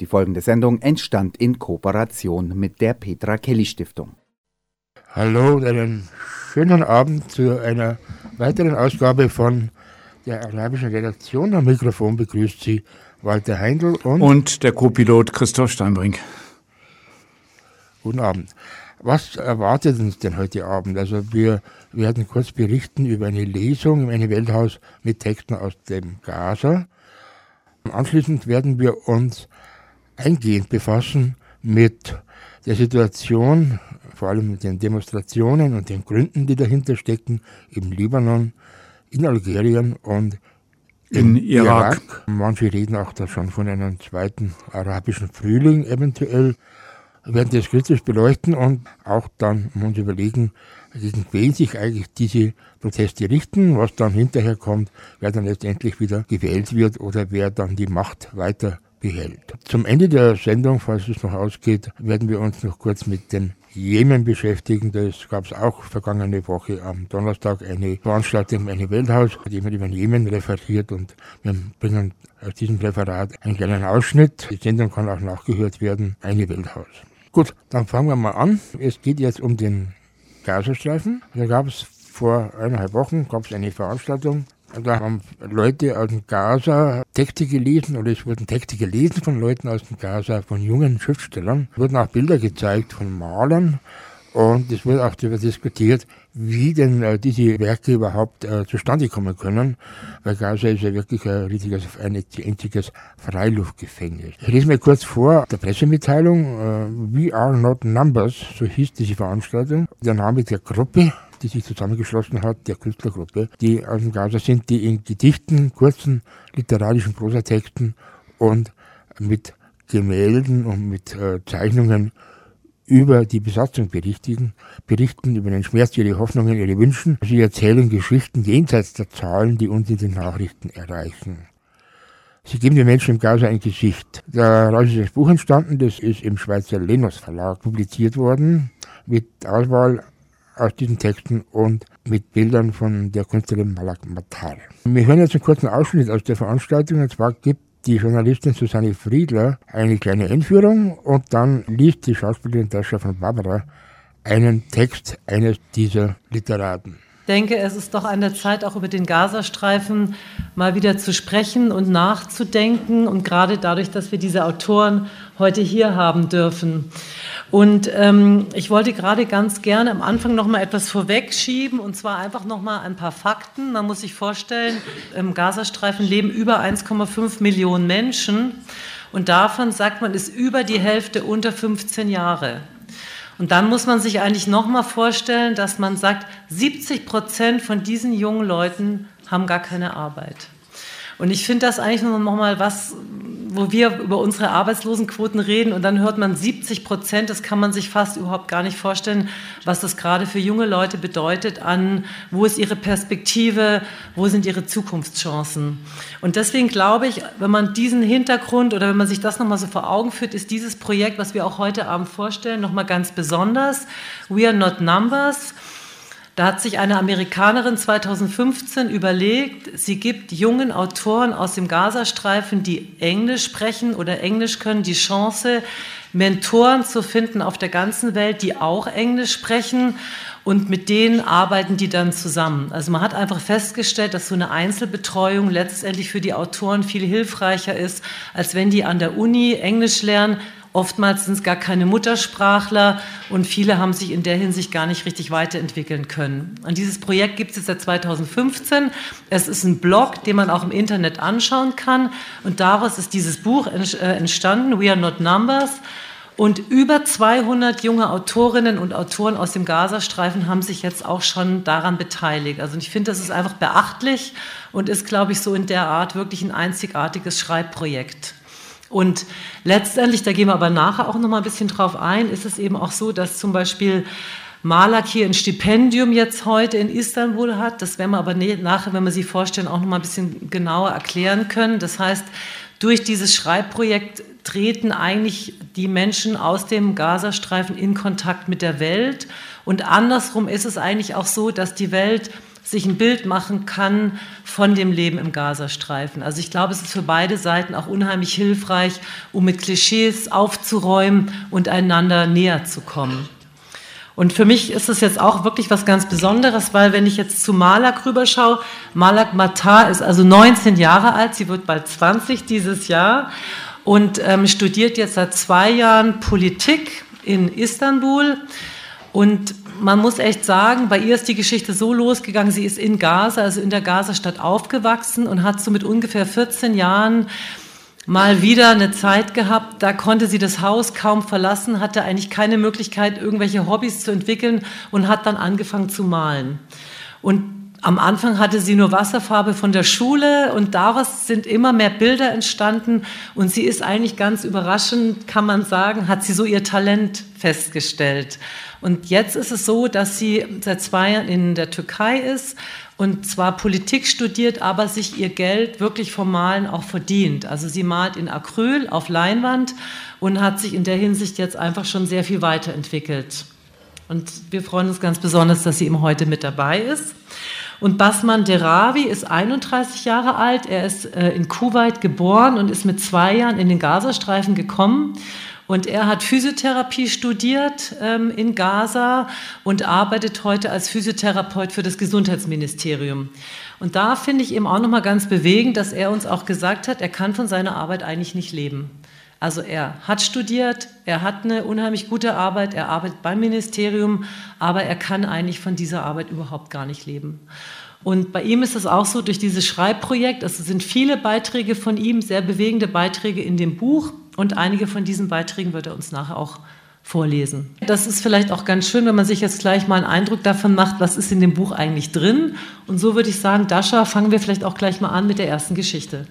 Die folgende Sendung entstand in Kooperation mit der Petra Kelly Stiftung. Hallo und einen schönen Abend zu einer weiteren Ausgabe von der arabischen Redaktion. Am Mikrofon begrüßt Sie Walter Heindl und, und der Co-Pilot Christoph Steinbrink. Guten Abend. Was erwartet uns denn heute Abend? Also wir werden kurz berichten über eine Lesung im eine Welthaus mit Texten aus dem Gaza. Anschließend werden wir uns eingehend befassen mit der Situation, vor allem mit den Demonstrationen und den Gründen, die dahinter stecken, im Libanon, in Algerien und in, Irak. Irak. Manche reden auch da schon von einem zweiten arabischen Frühling eventuell. Wir werden das kritisch beleuchten und auch dann uns überlegen, gegen wen sich eigentlich diese Proteste richten, was dann hinterher kommt, wer dann letztendlich wieder gewählt wird oder wer dann die Macht weiter behält. Zum Ende der Sendung, falls es noch ausgeht, werden wir uns noch kurz mit den Jemen beschäftigen. Da gab es auch vergangene Woche am Donnerstag eine Veranstaltung eine Welthaus, die immer über den Jemen referiert und wir bringen aus diesem Referat einen kleinen Ausschnitt. Die Sendung kann auch nachgehört werden. Eine Welthaus. Gut, dann fangen wir mal an. Es geht jetzt um den Gazastreifen. Da gab es vor eineinhalb Wochen gab es eine Veranstaltung da haben Leute aus dem Gaza Texte gelesen oder es wurden Texte gelesen von Leuten aus dem Gaza, von jungen Schriftstellern. Es wurden auch Bilder gezeigt von Malern und es wurde auch darüber diskutiert, wie denn äh, diese Werke überhaupt äh, zustande kommen können, weil Gaza ist ja wirklich ein richtiges, ein einziges Freiluftgefängnis. Ich lese mir kurz vor der Pressemitteilung, äh, We Are Not Numbers, so hieß diese Veranstaltung. Der Name der Gruppe die sich zusammengeschlossen hat, der Künstlergruppe, die aus dem Gaza sind, die in Gedichten, kurzen literarischen Prosatexten und mit Gemälden und mit äh, Zeichnungen über die Besatzung berichtigen, berichten über den Schmerz, ihre Hoffnungen, ihre Wünschen. Sie erzählen Geschichten jenseits der Zahlen, die uns in den Nachrichten erreichen. Sie geben den Menschen im Gaza ein Gesicht. Daraus ist das Buch entstanden, das ist im Schweizer Lenos Verlag publiziert worden, mit Auswahl aus diesen Texten und mit Bildern von der Künstlerin Malak Matar. Wir hören jetzt einen kurzen Ausschnitt aus der Veranstaltung und zwar gibt die Journalistin Susanne Friedler eine kleine Einführung und dann liest die Schauspielerin Dasha von Barbara einen Text eines dieser Literaten denke, es ist doch an der Zeit, auch über den Gazastreifen mal wieder zu sprechen und nachzudenken. Und gerade dadurch, dass wir diese Autoren heute hier haben dürfen. Und ähm, ich wollte gerade ganz gerne am Anfang noch mal etwas vorwegschieben und zwar einfach noch mal ein paar Fakten. Man muss sich vorstellen, im Gazastreifen leben über 1,5 Millionen Menschen und davon sagt man, ist über die Hälfte unter 15 Jahre. Und dann muss man sich eigentlich noch mal vorstellen, dass man sagt, 70 Prozent von diesen jungen Leuten haben gar keine Arbeit. Und ich finde das eigentlich noch mal was, wo wir über unsere Arbeitslosenquoten reden und dann hört man 70 Prozent, das kann man sich fast überhaupt gar nicht vorstellen, was das gerade für junge Leute bedeutet an, wo ist ihre Perspektive, wo sind ihre Zukunftschancen. Und deswegen glaube ich, wenn man diesen Hintergrund oder wenn man sich das nochmal so vor Augen führt, ist dieses Projekt, was wir auch heute Abend vorstellen, nochmal ganz besonders. We are not numbers. Da hat sich eine Amerikanerin 2015 überlegt, sie gibt jungen Autoren aus dem Gazastreifen, die Englisch sprechen oder Englisch können, die Chance, Mentoren zu finden auf der ganzen Welt, die auch Englisch sprechen und mit denen arbeiten die dann zusammen. Also man hat einfach festgestellt, dass so eine Einzelbetreuung letztendlich für die Autoren viel hilfreicher ist, als wenn die an der Uni Englisch lernen Oftmals sind es gar keine Muttersprachler und viele haben sich in der Hinsicht gar nicht richtig weiterentwickeln können. Und dieses Projekt gibt es seit 2015. Es ist ein Blog, den man auch im Internet anschauen kann. Und daraus ist dieses Buch äh, entstanden, We Are Not Numbers. Und über 200 junge Autorinnen und Autoren aus dem Gazastreifen haben sich jetzt auch schon daran beteiligt. Also ich finde, das ist einfach beachtlich und ist, glaube ich, so in der Art wirklich ein einzigartiges Schreibprojekt. Und letztendlich, da gehen wir aber nachher auch noch mal ein bisschen drauf ein, ist es eben auch so, dass zum Beispiel Malak hier ein Stipendium jetzt heute in Istanbul hat. Das werden wir aber nachher, wenn wir sie vorstellen, auch noch mal ein bisschen genauer erklären können. Das heißt, durch dieses Schreibprojekt treten eigentlich die Menschen aus dem Gazastreifen in Kontakt mit der Welt. Und andersrum ist es eigentlich auch so, dass die Welt sich ein Bild machen kann von dem Leben im Gazastreifen. Also ich glaube, es ist für beide Seiten auch unheimlich hilfreich, um mit Klischees aufzuräumen und einander näher zu kommen. Und für mich ist es jetzt auch wirklich was ganz Besonderes, weil wenn ich jetzt zu Malak rüberschaue, Malak Matar ist also 19 Jahre alt, sie wird bald 20 dieses Jahr und ähm, studiert jetzt seit zwei Jahren Politik in Istanbul. Und man muss echt sagen, bei ihr ist die Geschichte so losgegangen, sie ist in Gaza, also in der Gazastadt aufgewachsen und hat so mit ungefähr 14 Jahren mal wieder eine Zeit gehabt, da konnte sie das Haus kaum verlassen, hatte eigentlich keine Möglichkeit, irgendwelche Hobbys zu entwickeln und hat dann angefangen zu malen. Und am Anfang hatte sie nur Wasserfarbe von der Schule und daraus sind immer mehr Bilder entstanden und sie ist eigentlich ganz überraschend, kann man sagen, hat sie so ihr Talent festgestellt. Und jetzt ist es so, dass sie seit zwei Jahren in der Türkei ist und zwar Politik studiert, aber sich ihr Geld wirklich vom Malen auch verdient. Also sie malt in Acryl auf Leinwand und hat sich in der Hinsicht jetzt einfach schon sehr viel weiterentwickelt. Und wir freuen uns ganz besonders, dass sie eben heute mit dabei ist. Und Basman Derawi ist 31 Jahre alt. Er ist äh, in Kuwait geboren und ist mit zwei Jahren in den Gazastreifen gekommen und er hat Physiotherapie studiert ähm, in Gaza und arbeitet heute als Physiotherapeut für das Gesundheitsministerium. Und da finde ich eben auch nochmal ganz bewegend, dass er uns auch gesagt hat, er kann von seiner Arbeit eigentlich nicht leben. Also er hat studiert, er hat eine unheimlich gute Arbeit, er arbeitet beim Ministerium, aber er kann eigentlich von dieser Arbeit überhaupt gar nicht leben. Und bei ihm ist es auch so, durch dieses Schreibprojekt, also es sind viele Beiträge von ihm, sehr bewegende Beiträge in dem Buch, und einige von diesen Beiträgen wird er uns nachher auch vorlesen. Das ist vielleicht auch ganz schön, wenn man sich jetzt gleich mal einen Eindruck davon macht, was ist in dem Buch eigentlich drin. Und so würde ich sagen, Dascha, fangen wir vielleicht auch gleich mal an mit der ersten Geschichte.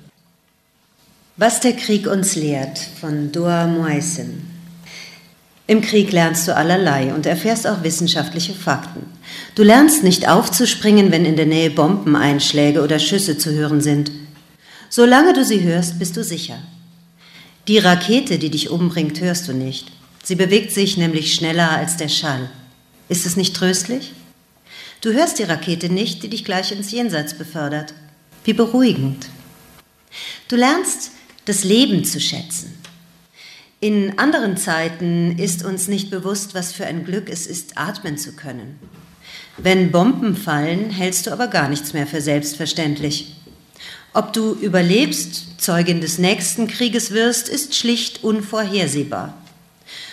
Was der Krieg uns lehrt von Doa Moisen. Im Krieg lernst du allerlei und erfährst auch wissenschaftliche Fakten. Du lernst nicht aufzuspringen, wenn in der Nähe Bombeneinschläge oder Schüsse zu hören sind. Solange du sie hörst, bist du sicher. Die Rakete, die dich umbringt, hörst du nicht. Sie bewegt sich nämlich schneller als der Schall. Ist es nicht tröstlich? Du hörst die Rakete nicht, die dich gleich ins Jenseits befördert. Wie beruhigend. Du lernst das Leben zu schätzen. In anderen Zeiten ist uns nicht bewusst, was für ein Glück es ist, atmen zu können. Wenn Bomben fallen, hältst du aber gar nichts mehr für selbstverständlich. Ob du überlebst, Zeugin des nächsten Krieges wirst, ist schlicht unvorhersehbar.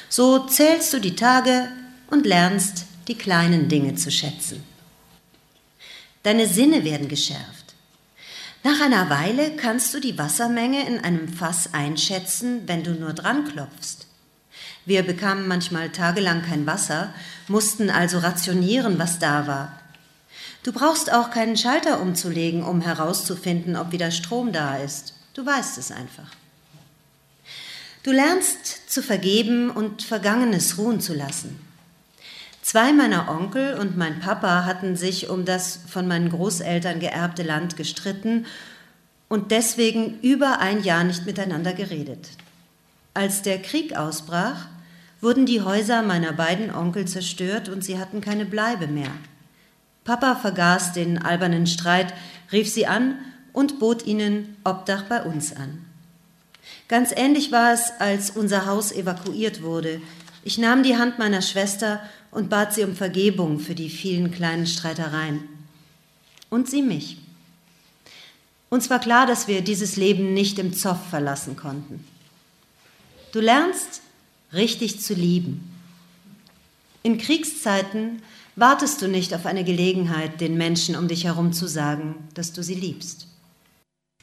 So zählst du die Tage und lernst die kleinen Dinge zu schätzen. Deine Sinne werden geschärft. Nach einer Weile kannst du die Wassermenge in einem Fass einschätzen, wenn du nur dran klopfst. Wir bekamen manchmal tagelang kein Wasser, mussten also rationieren, was da war. Du brauchst auch keinen Schalter umzulegen, um herauszufinden, ob wieder Strom da ist. Du weißt es einfach. Du lernst zu vergeben und Vergangenes ruhen zu lassen. Zwei meiner Onkel und mein Papa hatten sich um das von meinen Großeltern geerbte Land gestritten und deswegen über ein Jahr nicht miteinander geredet. Als der Krieg ausbrach, wurden die Häuser meiner beiden Onkel zerstört und sie hatten keine Bleibe mehr. Papa vergaß den albernen Streit, rief sie an und bot ihnen Obdach bei uns an. Ganz ähnlich war es, als unser Haus evakuiert wurde. Ich nahm die Hand meiner Schwester und bat sie um Vergebung für die vielen kleinen Streitereien. Und sie mich. Uns war klar, dass wir dieses Leben nicht im Zoff verlassen konnten. Du lernst, richtig zu lieben. In Kriegszeiten wartest du nicht auf eine Gelegenheit, den Menschen um dich herum zu sagen, dass du sie liebst.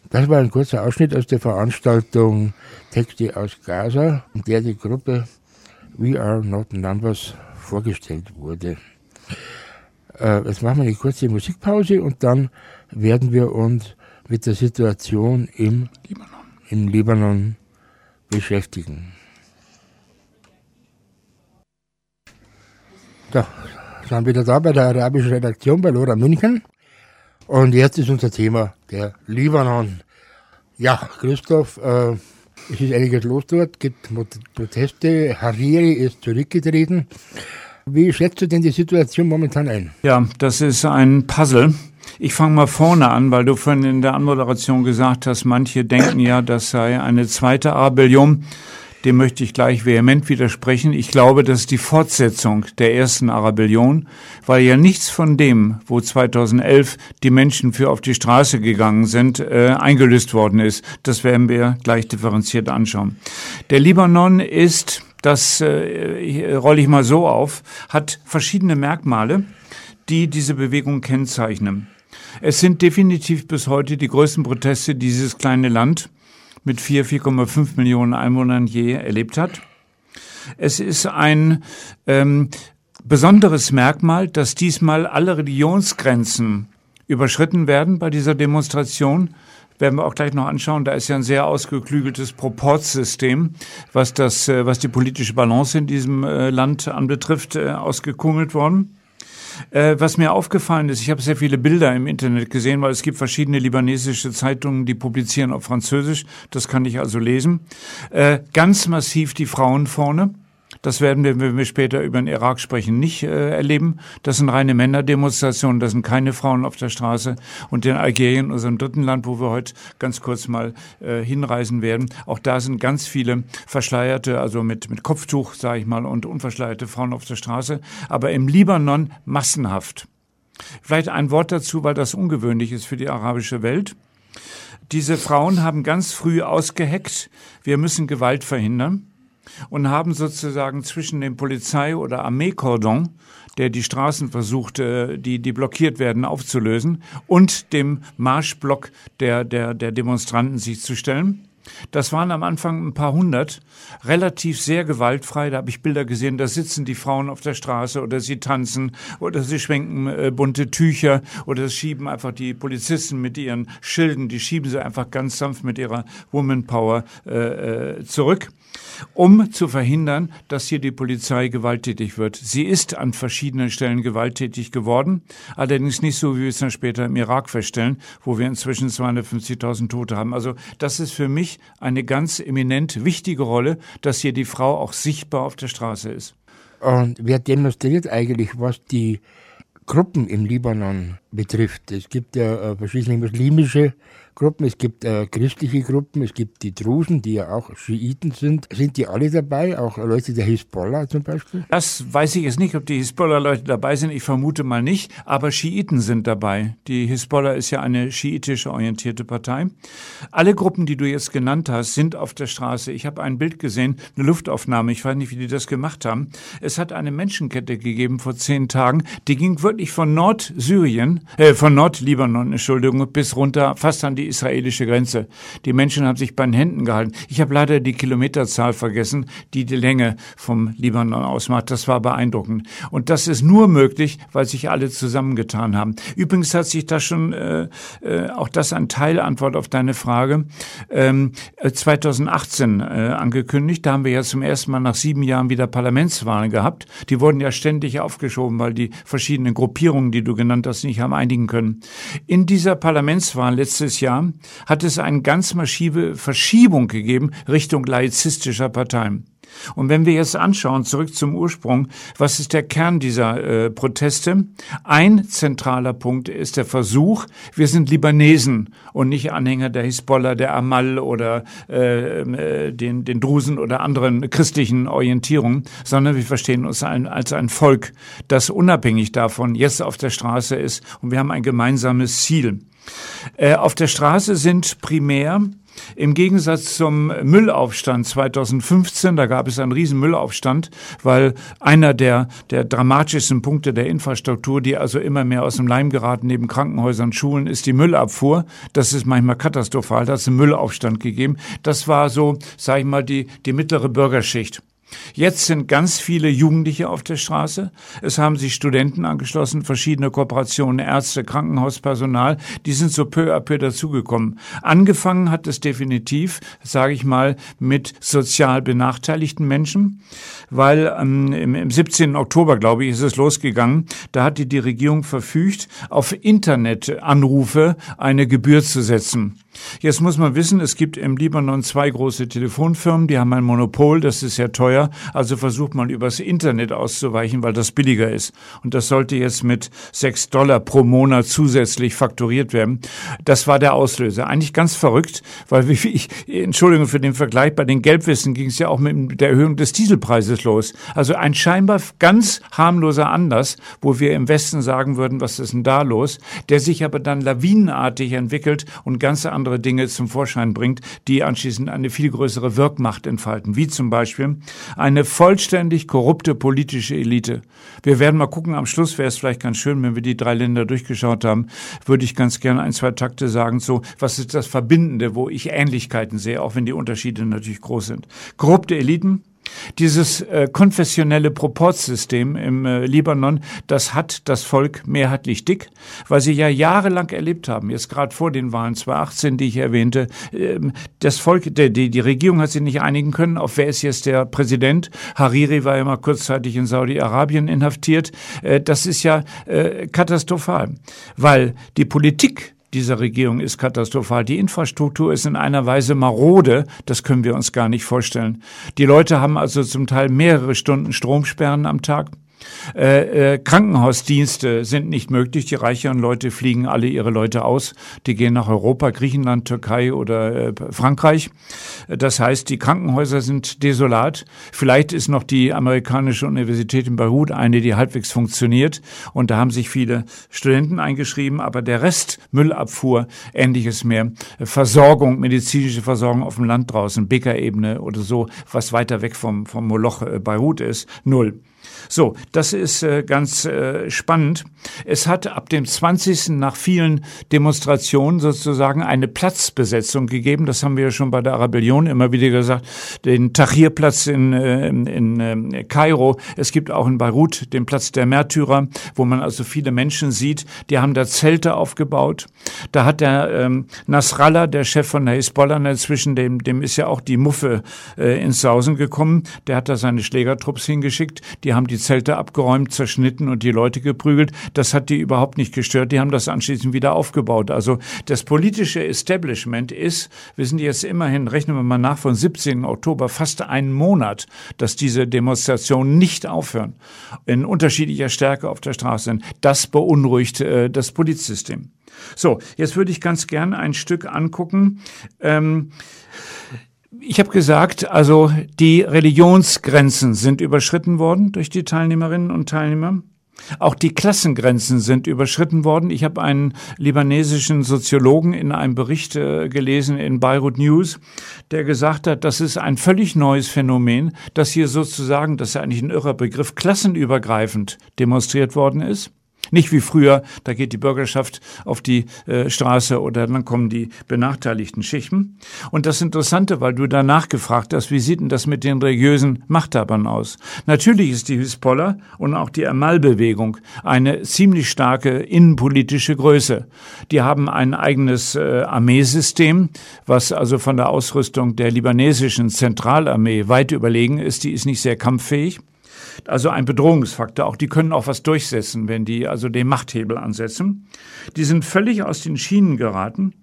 Das war ein kurzer Ausschnitt aus der Veranstaltung Texte aus Gaza, in der die Gruppe We Are Not Numbers vorgestellt wurde. Äh, jetzt machen wir eine kurze Musikpause und dann werden wir uns mit der Situation im Libanon, im Libanon beschäftigen. So, sind wieder da bei der arabischen Redaktion bei Lora München. Und jetzt ist unser Thema der Libanon. Ja, Christoph, äh, es ist einiges los dort, gibt Proteste. Hariri ist zurückgetreten. Wie schätzt du denn die Situation momentan ein? Ja, das ist ein Puzzle. Ich fange mal vorne an, weil du vorhin in der Anmoderation gesagt hast, manche denken ja, das sei eine zweite Arabellion. Dem möchte ich gleich vehement widersprechen. Ich glaube, das ist die Fortsetzung der ersten Arabellion, weil ja nichts von dem, wo 2011 die Menschen für auf die Straße gegangen sind, äh, eingelöst worden ist. Das werden wir gleich differenziert anschauen. Der Libanon ist, das äh, rolle ich mal so auf, hat verschiedene Merkmale, die diese Bewegung kennzeichnen. Es sind definitiv bis heute die größten Proteste, die dieses kleine Land mit 4, 4,5 Millionen Einwohnern je erlebt hat. Es ist ein ähm, besonderes Merkmal, dass diesmal alle Religionsgrenzen überschritten werden bei dieser Demonstration. Werden wir auch gleich noch anschauen. Da ist ja ein sehr ausgeklügeltes Proportsystem, was das, äh, was die politische Balance in diesem äh, Land anbetrifft, äh, ausgekungelt worden. Äh, was mir aufgefallen ist, ich habe sehr viele Bilder im Internet gesehen, weil es gibt verschiedene libanesische Zeitungen, die publizieren auf Französisch. Das kann ich also lesen. Äh, ganz massiv die Frauen vorne. Das werden wir, wenn wir später über den Irak sprechen, nicht äh, erleben. Das sind reine Männerdemonstrationen, das sind keine Frauen auf der Straße. Und in Algerien, unserem dritten Land, wo wir heute ganz kurz mal äh, hinreisen werden, auch da sind ganz viele verschleierte, also mit, mit Kopftuch, sage ich mal, und unverschleierte Frauen auf der Straße. Aber im Libanon massenhaft. Vielleicht ein Wort dazu, weil das ungewöhnlich ist für die arabische Welt. Diese Frauen haben ganz früh ausgeheckt, wir müssen Gewalt verhindern und haben sozusagen zwischen dem Polizei- oder Armeekordon, der die Straßen versuchte, die, die blockiert werden, aufzulösen, und dem Marschblock der, der, der Demonstranten sich zu stellen. Das waren am Anfang ein paar hundert, relativ sehr gewaltfrei. Da habe ich Bilder gesehen, da sitzen die Frauen auf der Straße oder sie tanzen oder sie schwenken äh, bunte Tücher oder schieben einfach die Polizisten mit ihren Schilden, die schieben sie einfach ganz sanft mit ihrer Woman Power äh, äh zurück um zu verhindern, dass hier die Polizei gewalttätig wird. Sie ist an verschiedenen Stellen gewalttätig geworden, allerdings nicht so, wie wir es dann später im Irak feststellen, wo wir inzwischen 250.000 Tote haben. Also das ist für mich eine ganz eminent wichtige Rolle, dass hier die Frau auch sichtbar auf der Straße ist. Und wer demonstriert eigentlich, was die Gruppen im Libanon betrifft? Es gibt ja äh, verschiedene muslimische Gruppen, es gibt äh, christliche Gruppen, es gibt die Drusen, die ja auch Schiiten sind. Sind die alle dabei, auch Leute der Hisbollah zum Beispiel? Das weiß ich jetzt nicht, ob die Hisbollah-Leute dabei sind. Ich vermute mal nicht, aber Schiiten sind dabei. Die Hisbollah ist ja eine schiitisch orientierte Partei. Alle Gruppen, die du jetzt genannt hast, sind auf der Straße. Ich habe ein Bild gesehen, eine Luftaufnahme. Ich weiß nicht, wie die das gemacht haben. Es hat eine Menschenkette gegeben vor zehn Tagen. Die ging wirklich von Nordsyrien, äh, von Nordlibanon, Entschuldigung, bis runter fast an die israelische Grenze. Die Menschen haben sich bei den Händen gehalten. Ich habe leider die Kilometerzahl vergessen, die die Länge vom Libanon ausmacht. Das war beeindruckend. Und das ist nur möglich, weil sich alle zusammengetan haben. Übrigens hat sich da schon, äh, äh, auch das ein Teilantwort auf deine Frage, ähm, 2018 äh, angekündigt. Da haben wir ja zum ersten Mal nach sieben Jahren wieder Parlamentswahlen gehabt. Die wurden ja ständig aufgeschoben, weil die verschiedenen Gruppierungen, die du genannt hast, nicht haben einigen können. In dieser Parlamentswahl letztes Jahr Jahr hat es eine ganz massive Verschiebung gegeben Richtung laizistischer Parteien. Und wenn wir jetzt anschauen, zurück zum Ursprung, was ist der Kern dieser äh, Proteste? Ein zentraler Punkt ist der Versuch, wir sind Libanesen und nicht Anhänger der Hisbollah, der Amal oder äh, äh, den, den Drusen oder anderen christlichen Orientierungen, sondern wir verstehen uns ein, als ein Volk, das unabhängig davon jetzt auf der Straße ist und wir haben ein gemeinsames Ziel. Äh, auf der Straße sind primär im Gegensatz zum Müllaufstand 2015, da gab es einen riesen Müllaufstand, weil einer der, der dramatischsten Punkte der Infrastruktur, die also immer mehr aus dem Leim geraten, neben Krankenhäusern, Schulen, ist die Müllabfuhr. Das ist manchmal katastrophal. Da hat es einen Müllaufstand gegeben. Das war so, sage ich mal, die, die mittlere Bürgerschicht. Jetzt sind ganz viele Jugendliche auf der Straße. Es haben sich Studenten angeschlossen, verschiedene Kooperationen, Ärzte, Krankenhauspersonal. Die sind so peu à peu dazugekommen. Angefangen hat es definitiv, sage ich mal, mit sozial benachteiligten Menschen, weil ähm, im, im 17. Oktober, glaube ich, ist es losgegangen. Da hatte die Regierung verfügt, auf Internetanrufe eine Gebühr zu setzen. Jetzt muss man wissen, es gibt im Libanon zwei große Telefonfirmen, die haben ein Monopol, das ist sehr teuer, also versucht man übers Internet auszuweichen, weil das billiger ist. Und das sollte jetzt mit sechs Dollar pro Monat zusätzlich fakturiert werden. Das war der Auslöser. Eigentlich ganz verrückt, weil wie ich, Entschuldigung für den Vergleich, bei den Gelbwissen ging es ja auch mit der Erhöhung des Dieselpreises los. Also ein scheinbar ganz harmloser Anlass, wo wir im Westen sagen würden, was ist denn da los, der sich aber dann lawinenartig entwickelt und ganz andere Dinge zum Vorschein bringt, die anschließend eine viel größere Wirkmacht entfalten, wie zum Beispiel eine vollständig korrupte politische Elite. Wir werden mal gucken, am Schluss wäre es vielleicht ganz schön, wenn wir die drei Länder durchgeschaut haben, würde ich ganz gerne ein, zwei Takte sagen, so, was ist das Verbindende, wo ich Ähnlichkeiten sehe, auch wenn die Unterschiede natürlich groß sind. Korrupte Eliten, dieses äh, konfessionelle Proportsystem im äh, Libanon, das hat das Volk mehrheitlich dick, weil sie ja jahrelang erlebt haben, jetzt gerade vor den Wahlen 2018, die ich erwähnte, äh, das Volk, die, die, die Regierung hat sich nicht einigen können, auf wer ist jetzt der Präsident. Hariri war ja mal kurzzeitig in Saudi-Arabien inhaftiert. Äh, das ist ja äh, katastrophal, weil die Politik dieser Regierung ist katastrophal. Die Infrastruktur ist in einer Weise marode, das können wir uns gar nicht vorstellen. Die Leute haben also zum Teil mehrere Stunden Stromsperren am Tag. Äh, äh, Krankenhausdienste sind nicht möglich. Die reicheren Leute fliegen alle ihre Leute aus. Die gehen nach Europa, Griechenland, Türkei oder äh, Frankreich. Das heißt, die Krankenhäuser sind desolat. Vielleicht ist noch die amerikanische Universität in Beirut eine, die halbwegs funktioniert. Und da haben sich viele Studenten eingeschrieben. Aber der Rest, Müllabfuhr, ähnliches mehr, Versorgung, medizinische Versorgung auf dem Land draußen, Bäckerebene oder so, was weiter weg vom, vom Moloch äh, Beirut ist, null. So, das ist äh, ganz äh, spannend. Es hat ab dem 20. nach vielen Demonstrationen sozusagen eine Platzbesetzung gegeben. Das haben wir ja schon bei der Arabellion immer wieder gesagt. Den Tahrirplatz in, äh, in, äh, Kairo. Es gibt auch in Beirut den Platz der Märtyrer, wo man also viele Menschen sieht. Die haben da Zelte aufgebaut. Da hat der ähm, Nasrallah, der Chef von der Hisbollah, inzwischen dem, dem ist ja auch die Muffe äh, ins Sausen gekommen. Der hat da seine Schlägertrupps hingeschickt. Die haben die Zelte abgeräumt, zerschnitten und die Leute geprügelt. Das hat die überhaupt nicht gestört. Die haben das anschließend wieder aufgebaut. Also das politische Establishment ist, wir sind jetzt immerhin, rechnen wir mal nach, von 17. Oktober fast einen Monat, dass diese Demonstrationen nicht aufhören. In unterschiedlicher Stärke auf der Straße sind. Das beunruhigt äh, das Polizsystem. So, jetzt würde ich ganz gern ein Stück angucken. Ähm, ich habe gesagt, also die Religionsgrenzen sind überschritten worden durch die Teilnehmerinnen und Teilnehmer. Auch die Klassengrenzen sind überschritten worden. Ich habe einen libanesischen Soziologen in einem Bericht äh, gelesen in Beirut News, der gesagt hat, das ist ein völlig neues Phänomen, dass hier sozusagen, das ist ja eigentlich ein irrer Begriff, klassenübergreifend demonstriert worden ist. Nicht wie früher, da geht die Bürgerschaft auf die äh, Straße oder dann kommen die benachteiligten Schichten. Und das Interessante, weil du danach gefragt hast, wie sieht denn das mit den religiösen Machthabern aus? Natürlich ist die Hisbollah und auch die Amal-Bewegung eine ziemlich starke innenpolitische Größe. Die haben ein eigenes äh, Armeesystem, was also von der Ausrüstung der libanesischen Zentralarmee weit überlegen ist. Die ist nicht sehr kampffähig also ein Bedrohungsfaktor. Auch die können auch was durchsetzen, wenn die also den Machthebel ansetzen. Die sind völlig aus den Schienen geraten.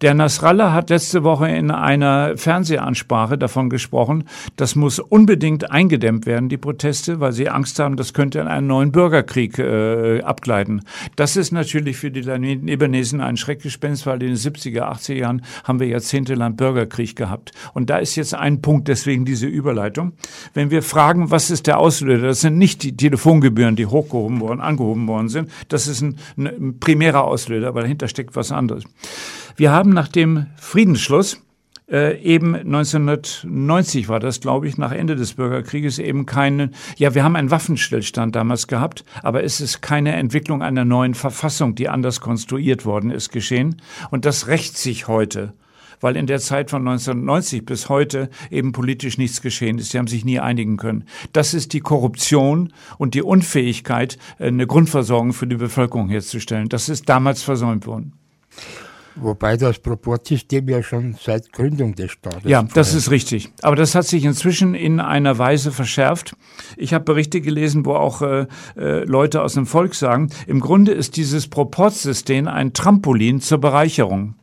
Der Nasrallah hat letzte Woche in einer Fernsehansprache davon gesprochen, das muss unbedingt eingedämmt werden, die Proteste, weil sie Angst haben, das könnte in einen neuen Bürgerkrieg äh, abgleiten. Das ist natürlich für die Libanesen ein Schreckgespenst, weil in den 70er, 80er Jahren haben wir jahrzehntelang Bürgerkrieg gehabt. Und da ist jetzt ein Punkt, deswegen diese Überleitung. Wenn wir fragen, was ist der Auslöser, das sind nicht die Telefongebühren, die hochgehoben worden, angehoben worden sind. Das ist ein, ein primärer Auslöser, weil dahinter steckt was anderes. Wir haben nach dem Friedensschluss äh, eben 1990 war das, glaube ich, nach Ende des Bürgerkrieges eben keine, ja, wir haben einen Waffenstillstand damals gehabt, aber es ist keine Entwicklung einer neuen Verfassung, die anders konstruiert worden ist, geschehen. Und das rächt sich heute weil in der Zeit von 1990 bis heute eben politisch nichts geschehen ist. Sie haben sich nie einigen können. Das ist die Korruption und die Unfähigkeit, eine Grundversorgung für die Bevölkerung herzustellen. Das ist damals versäumt worden. Wobei das Proportsystem ja schon seit Gründung des Staates. Ja, das ist richtig. Aber das hat sich inzwischen in einer Weise verschärft. Ich habe Berichte gelesen, wo auch äh, äh, Leute aus dem Volk sagen, im Grunde ist dieses Proportsystem ein Trampolin zur Bereicherung.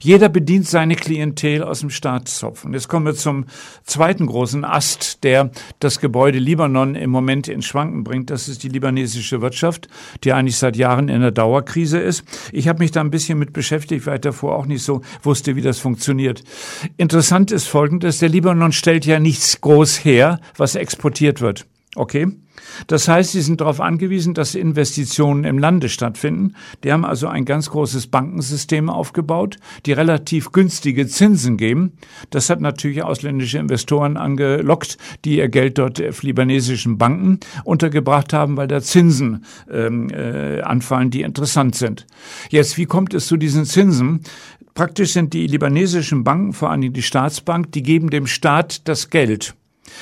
Jeder bedient seine Klientel aus dem Staatszopf. Und jetzt kommen wir zum zweiten großen Ast, der das Gebäude Libanon im Moment ins Schwanken bringt. Das ist die libanesische Wirtschaft, die eigentlich seit Jahren in der Dauerkrise ist. Ich habe mich da ein bisschen mit beschäftigt, weil ich davor auch nicht so wusste, wie das funktioniert. Interessant ist Folgendes. Der Libanon stellt ja nichts groß her, was exportiert wird. Okay? Das heißt, sie sind darauf angewiesen, dass Investitionen im Lande stattfinden. Die haben also ein ganz großes Bankensystem aufgebaut, die relativ günstige Zinsen geben. Das hat natürlich ausländische Investoren angelockt, die ihr Geld dort auf libanesischen Banken untergebracht haben, weil da Zinsen ähm, äh, anfallen, die interessant sind. Jetzt, wie kommt es zu diesen Zinsen? Praktisch sind die libanesischen Banken, vor allem die Staatsbank, die geben dem Staat das Geld.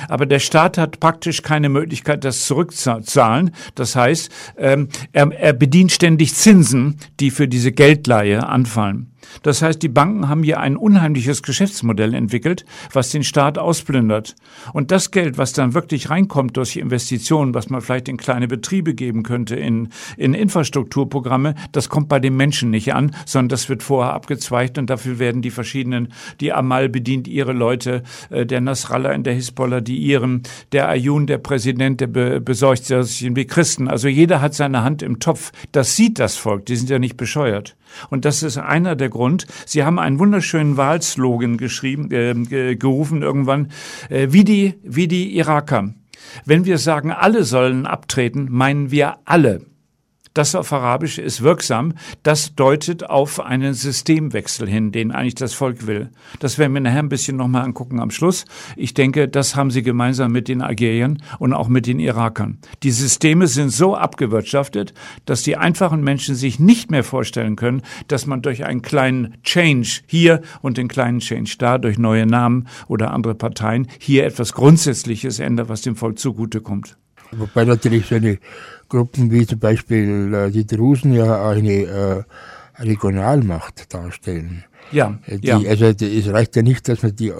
Aber der Staat hat praktisch keine Möglichkeit, das zurückzuzahlen. Das heißt, ähm, er, er bedient ständig Zinsen, die für diese Geldleihe anfallen. Das heißt, die Banken haben hier ein unheimliches Geschäftsmodell entwickelt, was den Staat ausplündert. Und das Geld, was dann wirklich reinkommt durch Investitionen, was man vielleicht in kleine Betriebe geben könnte, in, in Infrastrukturprogramme, das kommt bei den Menschen nicht an, sondern das wird vorher abgezweigt und dafür werden die verschiedenen, die Amal bedient ihre Leute, äh, der Nasrallah in der Hisbollah, die ihren, der Ayun, der Präsident, der be besorgt sich wie Christen. Also jeder hat seine Hand im Topf. Das sieht das Volk, die sind ja nicht bescheuert. Und das ist einer der Grund. Sie haben einen wunderschönen Wahlslogan geschrieben, äh, gerufen irgendwann, äh, wie die, wie die Iraker. Wenn wir sagen, alle sollen abtreten, meinen wir alle. Das auf Arabisch ist wirksam. Das deutet auf einen Systemwechsel hin, den eigentlich das Volk will. Das werden wir nachher ein bisschen nochmal angucken am Schluss. Ich denke, das haben sie gemeinsam mit den Algeriern und auch mit den Irakern. Die Systeme sind so abgewirtschaftet, dass die einfachen Menschen sich nicht mehr vorstellen können, dass man durch einen kleinen Change hier und den kleinen Change da, durch neue Namen oder andere Parteien, hier etwas Grundsätzliches ändert, was dem Volk zugutekommt. Wobei natürlich so eine Gruppen wie zum Beispiel äh, die Drusen ja eine äh, Regionalmacht darstellen. Ja, äh, die, ja. Also die, es reicht ja nicht, dass man die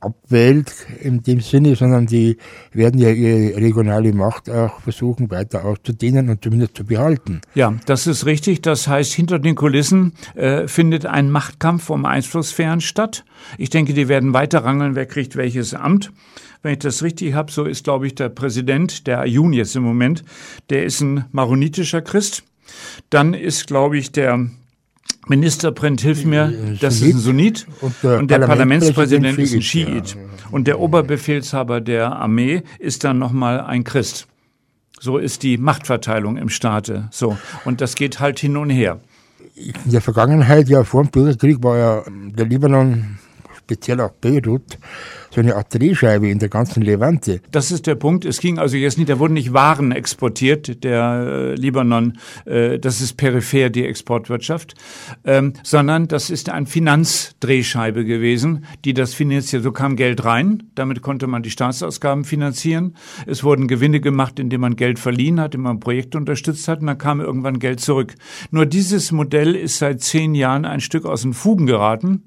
abwählt in dem Sinne, sondern die werden ja ihre regionale Macht auch versuchen weiter auszudehnen und zumindest zu behalten. Ja, das ist richtig. Das heißt, hinter den Kulissen äh, findet ein Machtkampf um Einflusssphären statt. Ich denke, die werden weiter rangeln, wer kriegt welches Amt. Wenn ich das richtig habe, so ist, glaube ich, der Präsident, der Ayun jetzt im Moment, der ist ein maronitischer Christ. Dann ist, glaube ich, der Ministerpräsident, hilf mir, das ist ein Sunnit und der, und der Parlamentspräsident ist ein Schiit. Und der Oberbefehlshaber der Armee ist dann nochmal ein Christ. So ist die Machtverteilung im Staate. So. Und das geht halt hin und her. In der Vergangenheit, ja, vor dem Bürgerkrieg war ja der Libanon, speziell auch Beirut, so eine Art Drehscheibe in der ganzen Levante. Das ist der Punkt. Es ging also jetzt nicht, da wurden nicht Waren exportiert, der äh, Libanon, äh, das ist peripher die Exportwirtschaft, ähm, sondern das ist ein Finanzdrehscheibe gewesen, die das finanziert. So kam Geld rein, damit konnte man die Staatsausgaben finanzieren. Es wurden Gewinne gemacht, indem man Geld verliehen hat, indem man Projekte unterstützt hat und dann kam irgendwann Geld zurück. Nur dieses Modell ist seit zehn Jahren ein Stück aus den Fugen geraten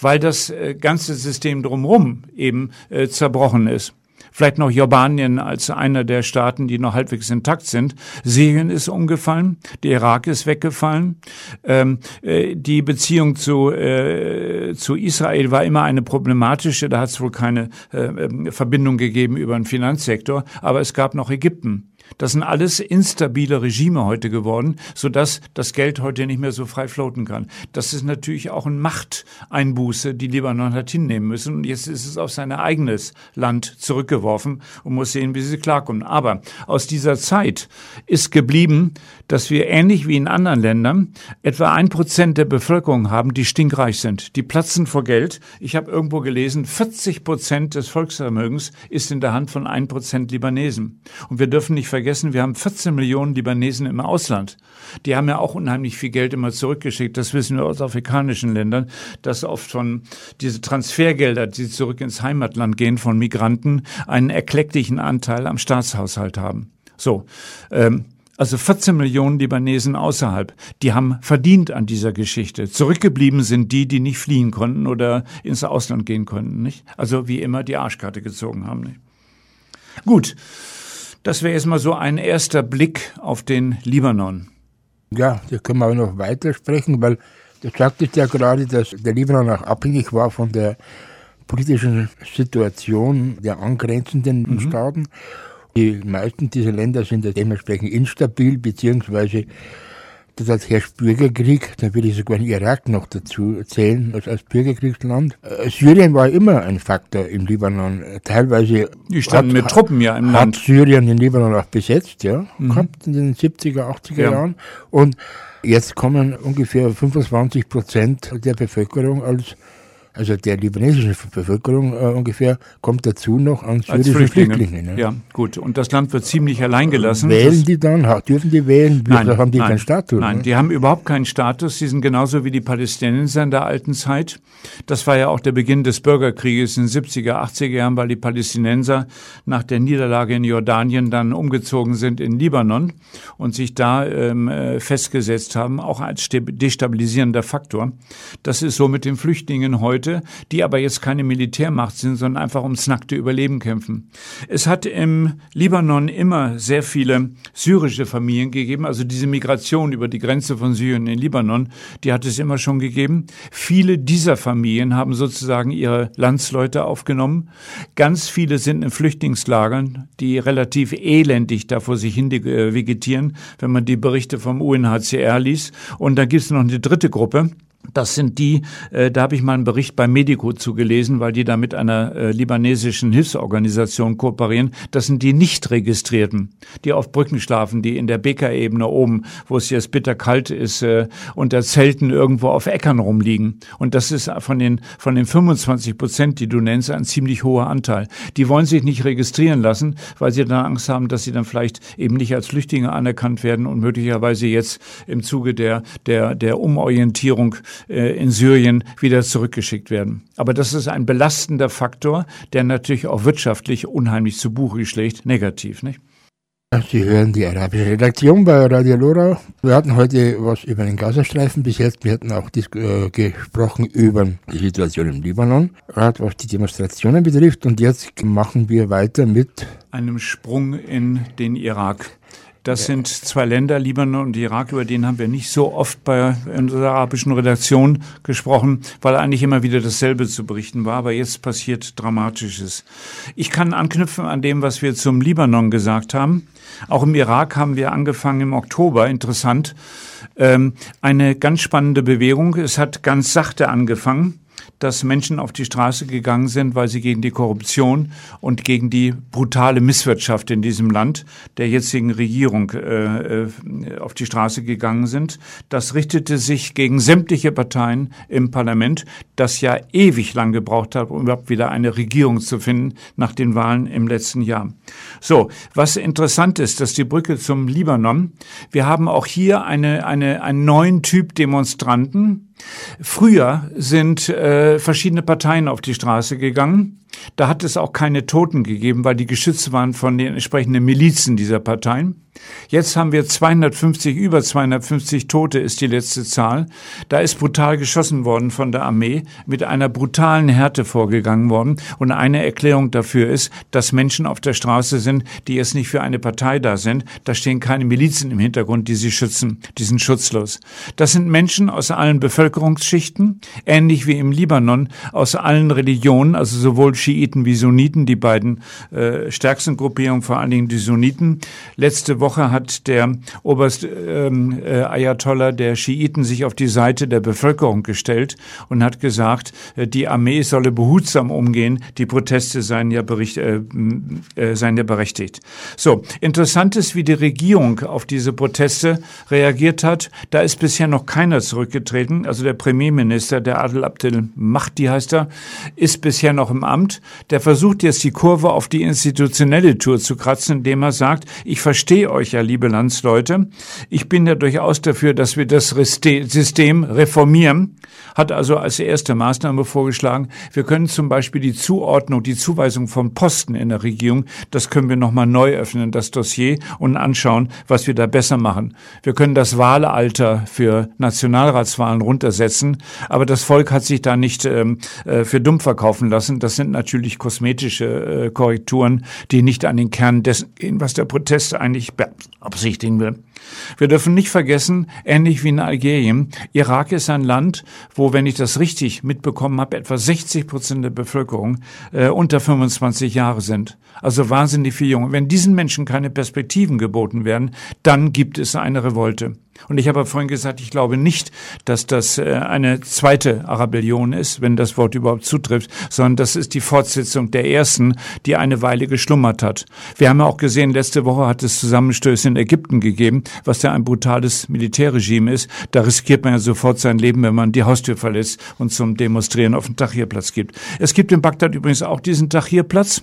weil das äh, ganze System drumherum eben äh, zerbrochen ist. Vielleicht noch Jordanien als einer der Staaten, die noch halbwegs intakt sind. Syrien ist umgefallen, der Irak ist weggefallen. Ähm, äh, die Beziehung zu, äh, zu Israel war immer eine problematische. Da hat es wohl keine äh, ähm, Verbindung gegeben über den Finanzsektor. Aber es gab noch Ägypten. Das sind alles instabile Regime heute geworden, sodass das Geld heute nicht mehr so frei floaten kann. Das ist natürlich auch ein Machteinbuße, die Libanon hat hinnehmen müssen. Und jetzt ist es auf sein eigenes Land zurückgeworfen und muss sehen, wie sie klarkommen. Aber aus dieser Zeit ist geblieben, dass wir ähnlich wie in anderen Ländern etwa ein Prozent der Bevölkerung haben, die stinkreich sind. Die platzen vor Geld. Ich habe irgendwo gelesen, 40 Prozent des Volksvermögens ist in der Hand von ein Prozent Libanesen. Und wir dürfen nicht vergessen, wir haben 14 Millionen Libanesen im Ausland. Die haben ja auch unheimlich viel Geld immer zurückgeschickt. Das wissen wir aus afrikanischen Ländern, dass oft von diese Transfergelder, die zurück ins Heimatland gehen von Migranten, einen erklecklichen Anteil am Staatshaushalt haben. So, ähm, also 14 Millionen Libanesen außerhalb, die haben verdient an dieser Geschichte. Zurückgeblieben sind die, die nicht fliehen konnten oder ins Ausland gehen konnten, nicht? Also wie immer die Arschkarte gezogen haben, nicht? Gut. Das wäre jetzt mal so ein erster Blick auf den Libanon. Ja, da können wir auch noch weiter sprechen, weil Du sagtest ja gerade, dass der Libanon auch abhängig war von der politischen Situation der angrenzenden mhm. Staaten. Die meisten dieser Länder sind dementsprechend instabil, beziehungsweise das herrscht Bürgerkrieg, da würde ich sogar den Irak noch dazu zählen, als, als Bürgerkriegsland. Äh, Syrien war immer ein Faktor im Libanon. Teilweise die standen hat, mit Truppen ja im hat Land. Syrien den Libanon auch besetzt, ja, mhm. kommt in den 70er, 80er ja. Jahren. Und jetzt kommen ungefähr 25 Prozent der Bevölkerung als also der libanesischen Bevölkerung äh, ungefähr, kommt dazu noch an syrische Flüchtlinge. Flüchtlinge ne? Ja, gut. Und das Land wird ziemlich alleingelassen. Wählen das die dann? Dürfen die wählen? Nein, haben die nein, keinen Status? Nein, ne? die haben überhaupt keinen Status. Sie sind genauso wie die Palästinenser in der alten Zeit. Das war ja auch der Beginn des Bürgerkrieges in den 70er, 80er Jahren, weil die Palästinenser nach der Niederlage in Jordanien dann umgezogen sind in Libanon und sich da ähm, äh, festgesetzt haben, auch als destabilisierender Faktor. Das ist so mit den Flüchtlingen heute Leute, die aber jetzt keine Militärmacht sind, sondern einfach ums nackte Überleben kämpfen. Es hat im Libanon immer sehr viele syrische Familien gegeben, also diese Migration über die Grenze von Syrien in Libanon, die hat es immer schon gegeben. Viele dieser Familien haben sozusagen ihre Landsleute aufgenommen. Ganz viele sind in Flüchtlingslagern, die relativ elendig da vor sich hin äh, vegetieren, wenn man die Berichte vom UNHCR liest. Und dann gibt es noch eine dritte Gruppe, das sind die, äh, da habe ich mal einen Bericht bei Medico zugelesen, weil die da mit einer äh, libanesischen Hilfsorganisation kooperieren. Das sind die nicht registrierten, die auf Brücken schlafen, die in der Bäckerebene oben, wo es jetzt bitterkalt ist, äh, unter Zelten irgendwo auf Äckern rumliegen. Und das ist von den, von den 25 Prozent, die du nennst, ein ziemlich hoher Anteil. Die wollen sich nicht registrieren lassen, weil sie dann Angst haben, dass sie dann vielleicht eben nicht als Flüchtlinge anerkannt werden und möglicherweise jetzt im Zuge der, der, der Umorientierung in Syrien wieder zurückgeschickt werden. Aber das ist ein belastender Faktor, der natürlich auch wirtschaftlich unheimlich zu Buche schlägt, negativ, nicht? Sie hören die arabische Redaktion bei Radio Lora. Wir hatten heute was über den Gazastreifen bis jetzt. Wir hatten auch äh, gesprochen über die Situation im Libanon, gerade was die Demonstrationen betrifft. Und jetzt machen wir weiter mit einem Sprung in den Irak. Das sind zwei Länder, Libanon und Irak, über den haben wir nicht so oft bei unserer arabischen Redaktion gesprochen, weil eigentlich immer wieder dasselbe zu berichten war. Aber jetzt passiert Dramatisches. Ich kann anknüpfen an dem, was wir zum Libanon gesagt haben. Auch im Irak haben wir angefangen im Oktober, interessant, ähm, eine ganz spannende Bewegung. Es hat ganz sachte angefangen dass Menschen auf die Straße gegangen sind, weil sie gegen die Korruption und gegen die brutale Misswirtschaft in diesem Land der jetzigen Regierung äh, äh, auf die Straße gegangen sind. Das richtete sich gegen sämtliche Parteien im Parlament, das ja ewig lang gebraucht hat, um überhaupt wieder eine Regierung zu finden nach den Wahlen im letzten Jahr. So, was interessant ist, dass die Brücke zum Libanon, wir haben auch hier eine, eine, einen neuen Typ Demonstranten, Früher sind äh, verschiedene Parteien auf die Straße gegangen da hat es auch keine Toten gegeben, weil die geschützt waren von den entsprechenden Milizen dieser Parteien. Jetzt haben wir 250, über 250 Tote ist die letzte Zahl. Da ist brutal geschossen worden von der Armee, mit einer brutalen Härte vorgegangen worden. Und eine Erklärung dafür ist, dass Menschen auf der Straße sind, die jetzt nicht für eine Partei da sind. Da stehen keine Milizen im Hintergrund, die sie schützen. Die sind schutzlos. Das sind Menschen aus allen Bevölkerungsschichten, ähnlich wie im Libanon, aus allen Religionen, also sowohl Schiiten wie Sunniten, die beiden äh, stärksten Gruppierungen, vor allen Dingen die Sunniten. Letzte Woche hat der Oberst ähm, äh, Ayatollah der Schiiten sich auf die Seite der Bevölkerung gestellt und hat gesagt, äh, die Armee solle behutsam umgehen, die Proteste seien ja, bericht, äh, äh, seien ja berechtigt. So, interessant ist, wie die Regierung auf diese Proteste reagiert hat. Da ist bisher noch keiner zurückgetreten. Also der Premierminister, der Adel Abdel Mahdi heißt er, ist bisher noch im Amt der versucht jetzt die Kurve auf die institutionelle Tour zu kratzen, indem er sagt, ich verstehe euch ja, liebe Landsleute, ich bin ja durchaus dafür, dass wir das System reformieren, hat also als erste Maßnahme vorgeschlagen, wir können zum Beispiel die Zuordnung, die Zuweisung von Posten in der Regierung, das können wir nochmal neu öffnen, das Dossier, und anschauen, was wir da besser machen. Wir können das Wahlalter für Nationalratswahlen runtersetzen, aber das Volk hat sich da nicht ähm, äh, für dumm verkaufen lassen. Das sind natürlich kosmetische äh, Korrekturen, die nicht an den Kern dessen gehen, was der Protest eigentlich beabsichtigen will. Wir dürfen nicht vergessen, ähnlich wie in Algerien, Irak ist ein Land, wo, wenn ich das richtig mitbekommen habe, etwa 60 Prozent der Bevölkerung äh, unter 25 Jahre sind. Also wahnsinnig viel Junge. Wenn diesen Menschen keine Perspektiven geboten werden, dann gibt es eine Revolte. Und ich habe vorhin gesagt, ich glaube nicht, dass das äh, eine zweite Arabellion ist, wenn das Wort überhaupt zutrifft, sondern das ist die Fortsetzung der ersten, die eine Weile geschlummert hat. Wir haben ja auch gesehen, letzte Woche hat es Zusammenstöße in Ägypten gegeben, was ja ein brutales Militärregime ist. Da riskiert man ja sofort sein Leben, wenn man die Haustür verlässt und zum Demonstrieren auf den Tahrirplatz gibt. Es gibt in Bagdad übrigens auch diesen Tahrirplatz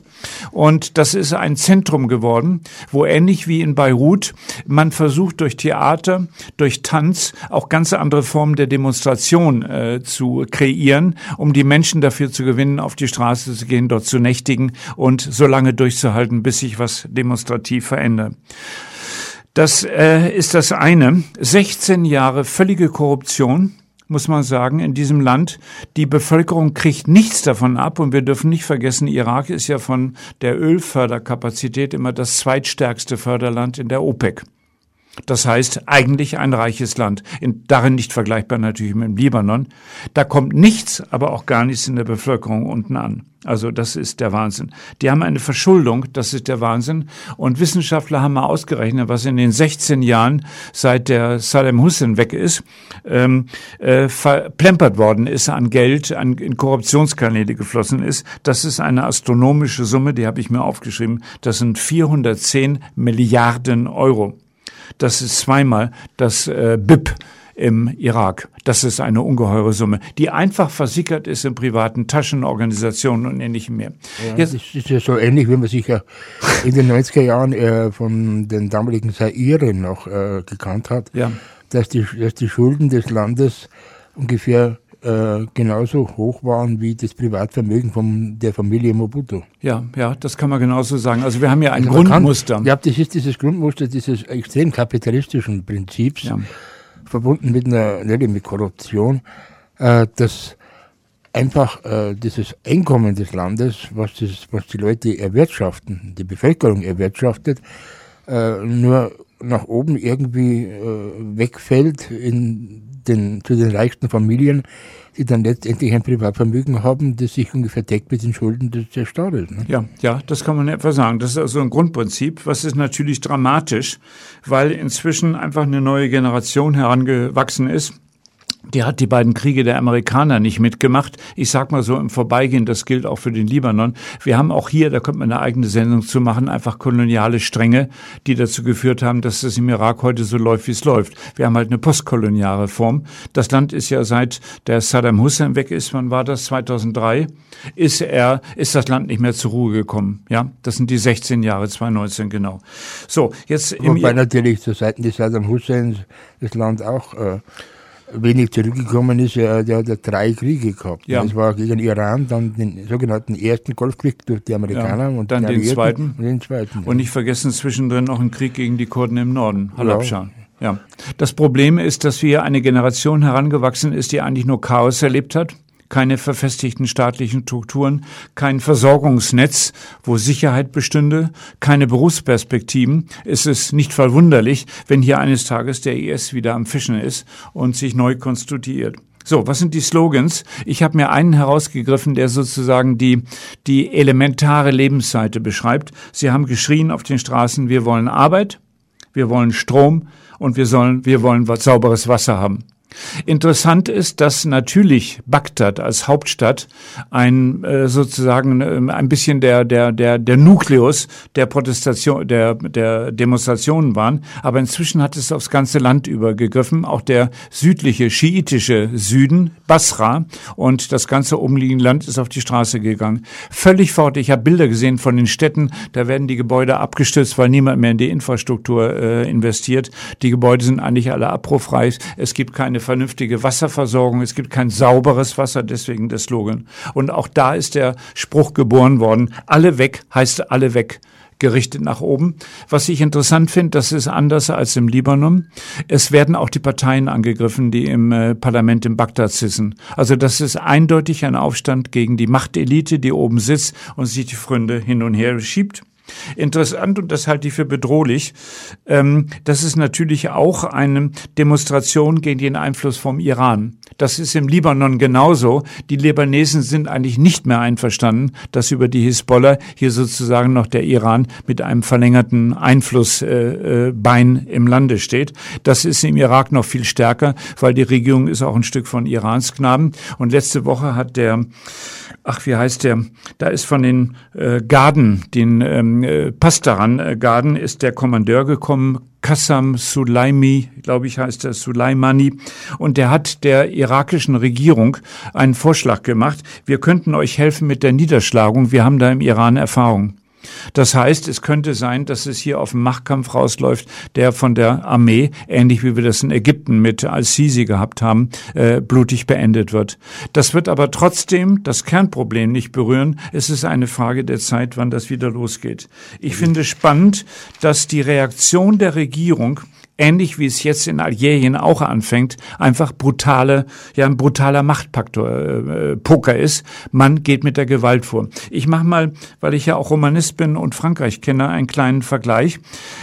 und das ist ein Zentrum geworden, wo ähnlich wie in Beirut man versucht durch Theater durch Tanz auch ganz andere Formen der Demonstration äh, zu kreieren, um die Menschen dafür zu gewinnen, auf die Straße zu gehen, dort zu nächtigen und so lange durchzuhalten, bis sich was demonstrativ verändert. Das äh, ist das eine. 16 Jahre völlige Korruption muss man sagen, in diesem Land. Die Bevölkerung kriegt nichts davon ab und wir dürfen nicht vergessen, Irak ist ja von der Ölförderkapazität immer das zweitstärkste Förderland in der OPEC. Das heißt, eigentlich ein reiches Land. In, darin nicht vergleichbar natürlich mit dem Libanon. Da kommt nichts, aber auch gar nichts in der Bevölkerung unten an. Also das ist der Wahnsinn. Die haben eine Verschuldung, das ist der Wahnsinn. Und Wissenschaftler haben mal ausgerechnet, was in den 16 Jahren, seit der Saddam Hussein weg ist, ähm, äh, verplempert worden ist an Geld, an in Korruptionskanäle geflossen ist. Das ist eine astronomische Summe, die habe ich mir aufgeschrieben. Das sind 410 Milliarden Euro. Das ist zweimal das äh, BIP im Irak. Das ist eine ungeheure Summe, die einfach versickert ist in privaten Taschen, Organisationen und ähnlichem mehr. Ja, Jetzt, das ist ja so ähnlich, wie man sich ja in den 90er Jahren äh, von den damaligen Zaire noch äh, gekannt hat, ja. dass, die, dass die Schulden des Landes ungefähr äh, genauso hoch waren wie das Privatvermögen von der Familie Mobutu. Ja, ja, das kann man genauso sagen. Also wir haben ja ein also Grundmuster. Kann, ja, das ist dieses Grundmuster dieses extrem kapitalistischen Prinzips, ja. verbunden mit einer, nicht mit Korruption, äh, dass einfach äh, dieses Einkommen des Landes, was, das, was die Leute erwirtschaften, die Bevölkerung erwirtschaftet, äh, nur nach oben irgendwie äh, wegfällt in den, zu den reichsten Familien, die dann letztendlich ein Privatvermögen haben, das sich ungefähr deckt mit den Schulden des, Staates. Ne? Ja, ja, das kann man etwa sagen. Das ist also ein Grundprinzip. Was ist natürlich dramatisch, weil inzwischen einfach eine neue Generation herangewachsen ist, die hat die beiden Kriege der Amerikaner nicht mitgemacht. Ich sag mal so im Vorbeigehen, das gilt auch für den Libanon. Wir haben auch hier, da könnte man eine eigene Sendung zu machen, einfach koloniale Stränge, die dazu geführt haben, dass es im Irak heute so läuft, wie es läuft. Wir haben halt eine postkoloniale Form. Das Land ist ja seit der Saddam Hussein weg ist, wann war das? 2003, ist er, ist das Land nicht mehr zur Ruhe gekommen. Ja, das sind die 16 Jahre, 2019 genau. So, jetzt. Wobei natürlich zu Seiten des Saddam Hussein das Land auch äh, wenig zurückgekommen ist, er, der hat ja drei Kriege gehabt. Ja. Das war gegen Iran, dann den sogenannten ersten Golfkrieg durch die Amerikaner ja. und dann den zweiten. und den zweiten. Und nicht vergessen zwischendrin noch einen Krieg gegen die Kurden im Norden, Halabscha. Ja. ja. Das Problem ist, dass wir eine Generation herangewachsen ist, die eigentlich nur Chaos erlebt hat keine verfestigten staatlichen Strukturen, kein Versorgungsnetz, wo Sicherheit bestünde, keine Berufsperspektiven. Es ist nicht verwunderlich, wenn hier eines Tages der IS wieder am Fischen ist und sich neu konstituiert. So, was sind die Slogans? Ich habe mir einen herausgegriffen, der sozusagen die, die elementare Lebensseite beschreibt. Sie haben geschrien auf den Straßen, wir wollen Arbeit, wir wollen Strom und wir sollen, wir wollen sauberes Wasser haben. Interessant ist, dass natürlich Bagdad als Hauptstadt ein äh, sozusagen äh, ein bisschen der der der der Nukleus der Protestation der der Demonstrationen waren, aber inzwischen hat es aufs ganze Land übergegriffen, auch der südliche schiitische Süden Basra und das ganze umliegende Land ist auf die Straße gegangen. Völlig fort. Ich habe Bilder gesehen von den Städten, da werden die Gebäude abgestürzt, weil niemand mehr in die Infrastruktur äh, investiert. Die Gebäude sind eigentlich alle abbruchfrei. Es gibt keine keine vernünftige Wasserversorgung, es gibt kein sauberes Wasser, deswegen der Slogan. Und auch da ist der Spruch geboren worden, alle weg heißt alle weg gerichtet nach oben. Was ich interessant finde, das ist anders als im Libanon. Es werden auch die Parteien angegriffen, die im äh, Parlament in Bagdad sitzen. Also das ist eindeutig ein Aufstand gegen die Machtelite, die oben sitzt und sich die Freunde hin und her schiebt. Interessant und das halte ich für bedrohlich. Ähm, das ist natürlich auch eine Demonstration gegen den Einfluss vom Iran. Das ist im Libanon genauso. Die Libanesen sind eigentlich nicht mehr einverstanden, dass über die Hisbollah hier sozusagen noch der Iran mit einem verlängerten Einflussbein äh, äh, im Lande steht. Das ist im Irak noch viel stärker, weil die Regierung ist auch ein Stück von Irans Knaben. Und letzte Woche hat der ach, wie heißt der? Da ist von den äh, Garden, den ähm, äh, Pastaran äh, Garden, ist der Kommandeur gekommen, Qassam Sulaimi, glaube ich heißt er, Sulaimani, und der hat der irakischen Regierung einen Vorschlag gemacht. Wir könnten euch helfen mit der Niederschlagung. Wir haben da im Iran Erfahrung. Das heißt, es könnte sein, dass es hier auf einen Machtkampf rausläuft, der von der Armee, ähnlich wie wir das in Ägypten mit Al-Sisi gehabt haben, äh, blutig beendet wird. Das wird aber trotzdem das Kernproblem nicht berühren. Es ist eine Frage der Zeit, wann das wieder losgeht. Ich finde spannend, dass die Reaktion der Regierung ähnlich wie es jetzt in Algerien auch anfängt, einfach brutale, ja ein brutaler Machtpaktor äh, Poker ist. Man geht mit der Gewalt vor. Ich mache mal, weil ich ja auch Romanist bin und Frankreich kenne, einen kleinen Vergleich.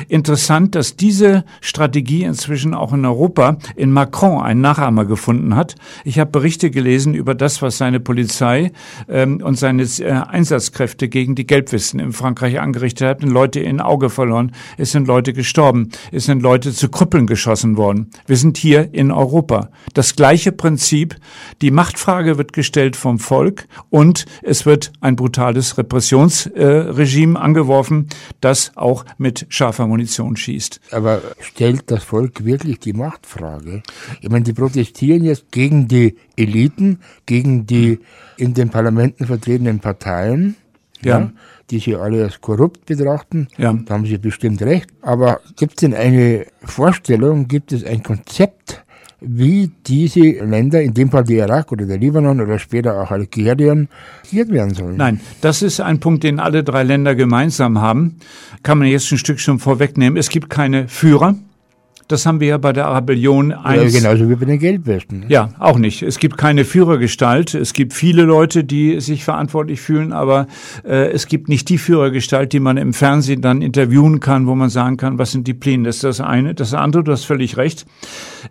Interessant, dass diese Strategie inzwischen auch in Europa in Macron einen Nachahmer gefunden hat. Ich habe Berichte gelesen über das, was seine Polizei ähm, und seine äh, Einsatzkräfte gegen die Gelbwesten in Frankreich angerichtet haben. Leute in Auge verloren. Es sind Leute gestorben. Es sind Leute zu zu Krüppeln geschossen worden. Wir sind hier in Europa. Das gleiche Prinzip. Die Machtfrage wird gestellt vom Volk und es wird ein brutales Repressionsregime äh, angeworfen, das auch mit scharfer Munition schießt. Aber stellt das Volk wirklich die Machtfrage? Ich meine, die protestieren jetzt gegen die Eliten, gegen die in den Parlamenten vertretenen Parteien. Ja. ja die sie alle als korrupt betrachten. Ja. Da haben sie bestimmt recht. Aber gibt es denn eine Vorstellung, gibt es ein Konzept, wie diese Länder, in dem Fall der Irak oder der Libanon oder später auch Algerien, regiert werden sollen. Nein, das ist ein Punkt, den alle drei Länder gemeinsam haben. Kann man jetzt ein Stück schon vorwegnehmen. Es gibt keine Führer. Das haben wir ja bei der Arabellion 1. Ja, genauso wie bei den Geldwesten. Ne? Ja, auch nicht. Es gibt keine Führergestalt. Es gibt viele Leute, die sich verantwortlich fühlen, aber äh, es gibt nicht die Führergestalt, die man im Fernsehen dann interviewen kann, wo man sagen kann, was sind die Pläne. Das ist das eine. Das andere, du hast völlig recht.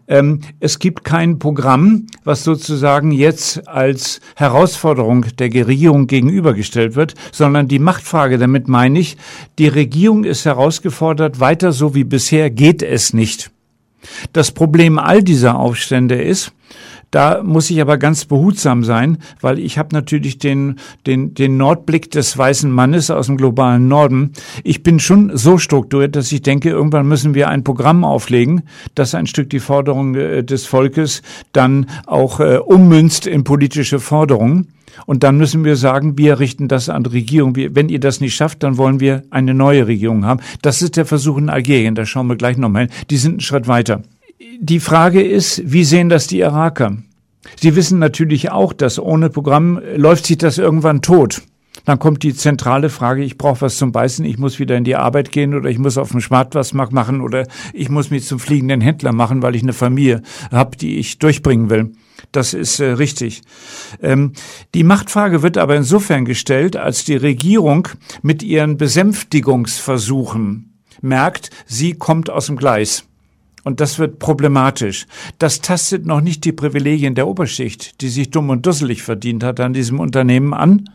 Ähm, es gibt kein Programm, was sozusagen jetzt als Herausforderung der Regierung gegenübergestellt wird, sondern die Machtfrage. Damit meine ich, die Regierung ist herausgefordert, weiter so wie bisher geht es nicht. Das Problem all dieser Aufstände ist, da muss ich aber ganz behutsam sein, weil ich habe natürlich den, den, den Nordblick des weißen Mannes aus dem globalen Norden. Ich bin schon so strukturiert, dass ich denke, irgendwann müssen wir ein Programm auflegen, das ein Stück die Forderung äh, des Volkes dann auch äh, ummünzt in politische Forderungen. Und dann müssen wir sagen, wir richten das an die Regierung. wenn ihr das nicht schafft, dann wollen wir eine neue Regierung haben. Das ist der Versuch in Algerien. Da schauen wir gleich nochmal hin. Die sind einen Schritt weiter. Die Frage ist, wie sehen das die Iraker? Sie wissen natürlich auch, dass ohne Programm läuft sich das irgendwann tot. Dann kommt die zentrale Frage, ich brauche was zum Beißen, ich muss wieder in die Arbeit gehen oder ich muss auf dem Smart was machen oder ich muss mich zum fliegenden Händler machen, weil ich eine Familie habe, die ich durchbringen will. Das ist äh, richtig. Ähm, die Machtfrage wird aber insofern gestellt, als die Regierung mit ihren Besänftigungsversuchen merkt, sie kommt aus dem Gleis. Und das wird problematisch. Das tastet noch nicht die Privilegien der Oberschicht, die sich dumm und dusselig verdient hat an diesem Unternehmen an.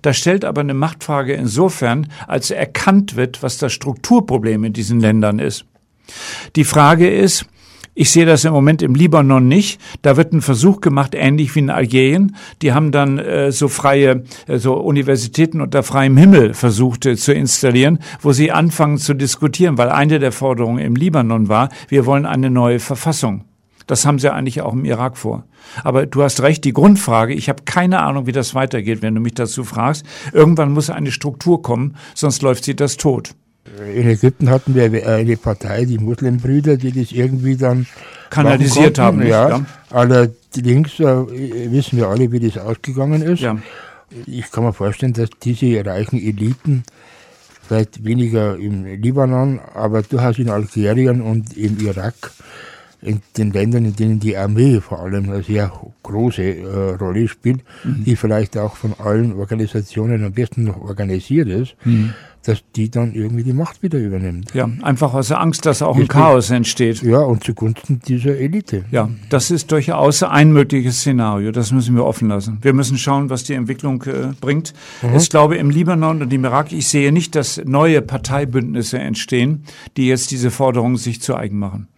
Das stellt aber eine Machtfrage insofern, als erkannt wird, was das Strukturproblem in diesen Ländern ist. Die Frage ist, ich sehe das im Moment im Libanon nicht. Da wird ein Versuch gemacht, ähnlich wie in Algerien. Die haben dann äh, so freie, äh, so Universitäten unter freiem Himmel versucht äh, zu installieren, wo sie anfangen zu diskutieren, weil eine der Forderungen im Libanon war, wir wollen eine neue Verfassung. Das haben sie eigentlich auch im Irak vor. Aber du hast recht, die Grundfrage, ich habe keine Ahnung, wie das weitergeht, wenn du mich dazu fragst. Irgendwann muss eine Struktur kommen, sonst läuft sie das tot. In Ägypten hatten wir eine Partei, die Muslimbrüder, die das irgendwie dann kanalisiert haben. Ja. ja. Allerdings äh, wissen wir alle, wie das ausgegangen ist. Ja. Ich kann mir vorstellen, dass diese reichen Eliten vielleicht weniger im Libanon, aber durchaus in Algerien und im Irak, in den Ländern, in denen die Armee vor allem eine sehr große äh, Rolle spielt, mhm. die vielleicht auch von allen Organisationen am besten noch organisiert ist. Mhm dass die dann irgendwie die Macht wieder übernimmt. Ja, einfach aus der Angst, dass auch ein Chaos entsteht. Ja, und zugunsten dieser Elite. Ja, das ist durchaus ein mögliches Szenario. Das müssen wir offen lassen. Wir müssen schauen, was die Entwicklung äh, bringt. Mhm. Ich glaube, im Libanon und im Irak, ich sehe nicht, dass neue Parteibündnisse entstehen, die jetzt diese Forderungen sich zu eigen machen.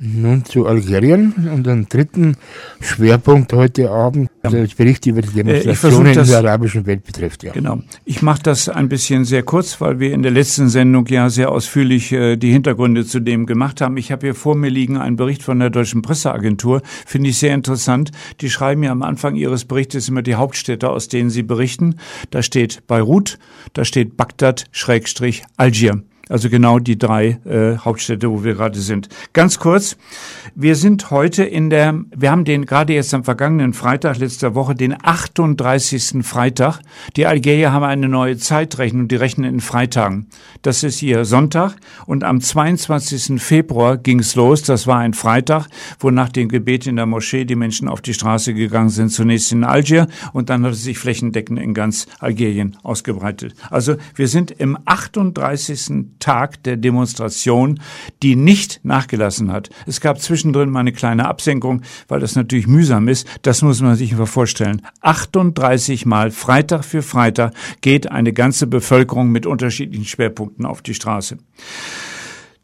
Nun zu Algerien und den dritten Schwerpunkt heute Abend, ja. der Bericht über die äh, Demonstrationen in der arabischen Welt betrifft. Ja. Genau. Ich mache das ein bisschen sehr kurz, weil wir in der letzten Sendung ja sehr ausführlich äh, die Hintergründe zu dem gemacht haben. Ich habe hier vor mir liegen einen Bericht von der Deutschen Presseagentur, finde ich sehr interessant. Die schreiben ja am Anfang ihres Berichtes immer die Hauptstädte, aus denen sie berichten. Da steht Beirut, da steht Bagdad, Schrägstrich, Algier. Also genau die drei äh, Hauptstädte, wo wir gerade sind. Ganz kurz, wir sind heute in der, wir haben den gerade jetzt am vergangenen Freitag letzter Woche, den 38. Freitag. Die Algerier haben eine neue Zeitrechnung, die rechnen in Freitagen. Das ist hier Sonntag und am 22. Februar ging's los. Das war ein Freitag, wo nach dem Gebet in der Moschee die Menschen auf die Straße gegangen sind. Zunächst in Algier und dann hat es sich flächendeckend in ganz Algerien ausgebreitet. Also wir sind im 38. Tag der Demonstration, die nicht nachgelassen hat. Es gab zwischendrin mal eine kleine Absenkung, weil das natürlich mühsam ist. Das muss man sich einfach vorstellen. 38 Mal Freitag für Freitag geht eine ganze Bevölkerung mit unterschiedlichen Schwerpunkten auf die Straße.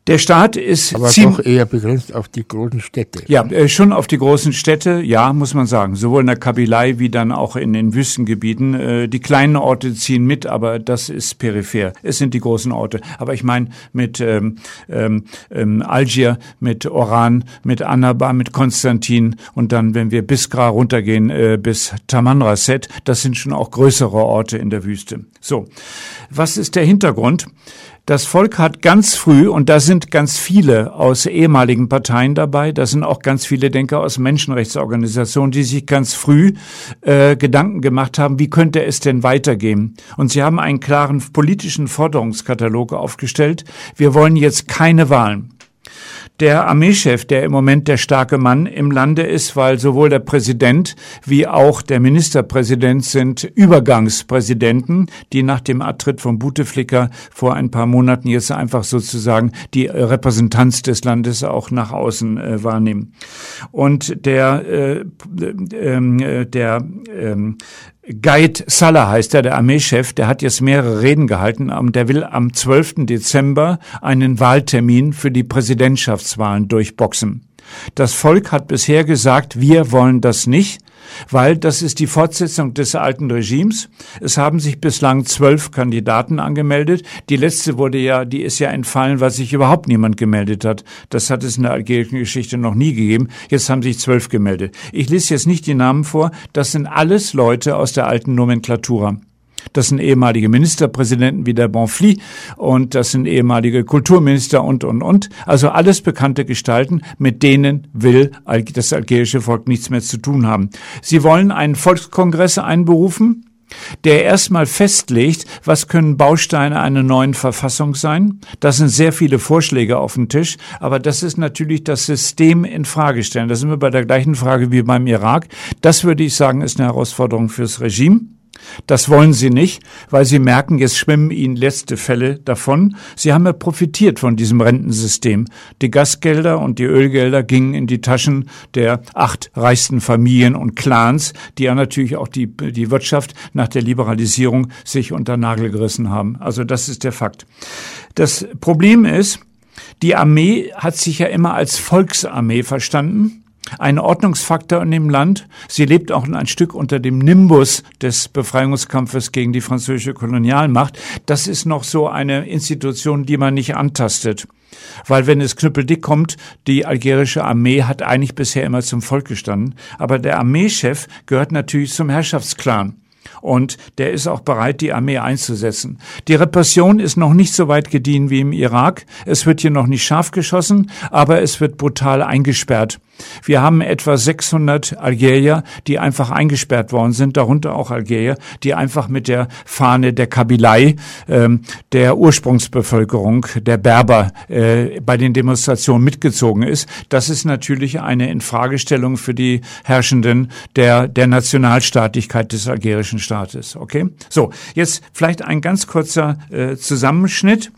Der Staat ist aber doch eher begrenzt auf die großen Städte. Ja, äh, schon auf die großen Städte, ja, muss man sagen. Sowohl in der Kabylei wie dann auch in den Wüstengebieten. Äh, die kleinen Orte ziehen mit, aber das ist peripher. Es sind die großen Orte. Aber ich meine mit ähm, ähm, ähm, Algier, mit Oran, mit Annaba, mit Konstantin und dann, wenn wir bis Gra runtergehen, äh, bis Tamanrasset, das sind schon auch größere Orte in der Wüste. So, was ist der Hintergrund? Das Volk hat ganz früh, und da sind ganz viele aus ehemaligen Parteien dabei, da sind auch ganz viele Denker aus Menschenrechtsorganisationen, die sich ganz früh äh, Gedanken gemacht haben, wie könnte es denn weitergehen? Und sie haben einen klaren politischen Forderungskatalog aufgestellt. Wir wollen jetzt keine Wahlen der Armeechef, der im Moment der starke Mann im Lande ist, weil sowohl der Präsident wie auch der Ministerpräsident sind Übergangspräsidenten, die nach dem Abtritt von Bouteflika vor ein paar Monaten jetzt einfach sozusagen die Repräsentanz des Landes auch nach außen äh, wahrnehmen. Und der, äh, äh, der Gaid Salah heißt er, der Armeechef, der hat jetzt mehrere Reden gehalten und der will am 12. Dezember einen Wahltermin für die Präsidentschaftswahlen durchboxen. Das Volk hat bisher gesagt, wir wollen das nicht, weil das ist die Fortsetzung des alten Regimes. Es haben sich bislang zwölf Kandidaten angemeldet. Die letzte wurde ja, die ist ja entfallen, weil sich überhaupt niemand gemeldet hat. Das hat es in der algerischen Geschichte noch nie gegeben. Jetzt haben sich zwölf gemeldet. Ich lese jetzt nicht die Namen vor. Das sind alles Leute aus der alten Nomenklatura. Das sind ehemalige Ministerpräsidenten wie der Bonfli und das sind ehemalige Kulturminister und, und, und. Also alles bekannte Gestalten, mit denen will das algerische Volk nichts mehr zu tun haben. Sie wollen einen Volkskongress einberufen, der erstmal festlegt, was können Bausteine einer neuen Verfassung sein. Das sind sehr viele Vorschläge auf dem Tisch, aber das ist natürlich das System in Frage stellen. Da sind wir bei der gleichen Frage wie beim Irak. Das würde ich sagen, ist eine Herausforderung fürs Regime. Das wollen sie nicht, weil sie merken, jetzt schwimmen ihnen letzte Fälle davon. Sie haben ja profitiert von diesem Rentensystem. Die Gasgelder und die Ölgelder gingen in die Taschen der acht reichsten Familien und Clans, die ja natürlich auch die, die Wirtschaft nach der Liberalisierung sich unter Nagel gerissen haben. Also das ist der Fakt. Das Problem ist, die Armee hat sich ja immer als Volksarmee verstanden ein Ordnungsfaktor in dem Land. Sie lebt auch ein Stück unter dem Nimbus des Befreiungskampfes gegen die französische Kolonialmacht. Das ist noch so eine Institution, die man nicht antastet. Weil wenn es knüppeldick kommt, die algerische Armee hat eigentlich bisher immer zum Volk gestanden. Aber der Armeechef gehört natürlich zum Herrschaftsclan. Und der ist auch bereit, die Armee einzusetzen. Die Repression ist noch nicht so weit gediehen wie im Irak. Es wird hier noch nicht scharf geschossen, aber es wird brutal eingesperrt. Wir haben etwa 600 Algerier, die einfach eingesperrt worden sind, darunter auch Algerier, die einfach mit der Fahne der Kabilei, ähm, der Ursprungsbevölkerung, der Berber äh, bei den Demonstrationen mitgezogen ist. Das ist natürlich eine Infragestellung für die Herrschenden der, der Nationalstaatlichkeit des algerischen Staates. Okay? So, jetzt vielleicht ein ganz kurzer äh, Zusammenschnitt.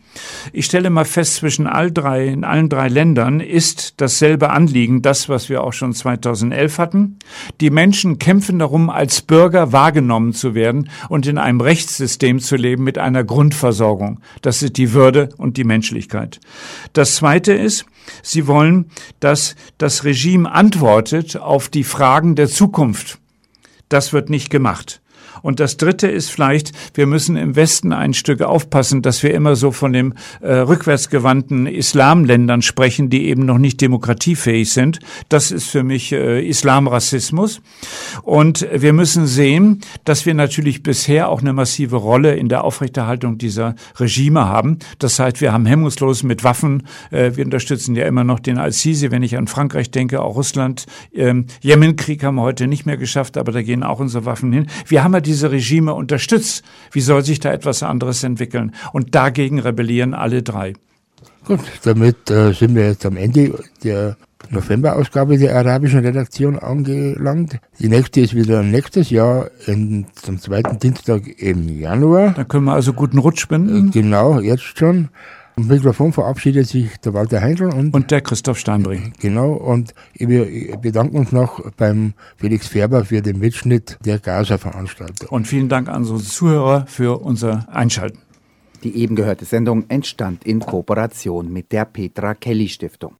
Ich stelle mal fest, zwischen all drei, in allen drei Ländern ist dasselbe Anliegen, das, was wir auch schon 2011 hatten. Die Menschen kämpfen darum, als Bürger wahrgenommen zu werden und in einem Rechtssystem zu leben mit einer Grundversorgung. Das ist die Würde und die Menschlichkeit. Das zweite ist, sie wollen, dass das Regime antwortet auf die Fragen der Zukunft. Das wird nicht gemacht. Und das Dritte ist vielleicht, wir müssen im Westen ein Stück aufpassen, dass wir immer so von dem äh, rückwärtsgewandten Islamländern sprechen, die eben noch nicht demokratiefähig sind. Das ist für mich äh, Islamrassismus. Und wir müssen sehen, dass wir natürlich bisher auch eine massive Rolle in der Aufrechterhaltung dieser Regime haben. Das heißt, wir haben hemmungslos mit Waffen, äh, wir unterstützen ja immer noch den Al-Sisi, wenn ich an Frankreich denke, auch Russland. Ähm, Jemenkrieg haben wir heute nicht mehr geschafft, aber da gehen auch unsere Waffen hin. Wir haben ja diese Regime unterstützt. Wie soll sich da etwas anderes entwickeln? Und dagegen rebellieren alle drei. Gut, damit äh, sind wir jetzt am Ende der November-Ausgabe der arabischen Redaktion angelangt. Die nächste ist wieder nächstes Jahr in, zum zweiten Dienstag im Januar. Da können wir also guten Rutsch binden. Äh, genau, jetzt schon. Am Mikrofon verabschiedet sich der Walter Heindl und, und der Christoph Steinbrink. Genau, und wir bedanken uns noch beim Felix Färber für den Mitschnitt der Gaza-Veranstaltung. Und vielen Dank an unsere Zuhörer für unser Einschalten. Die eben gehörte Sendung entstand in Kooperation mit der Petra Kelly Stiftung.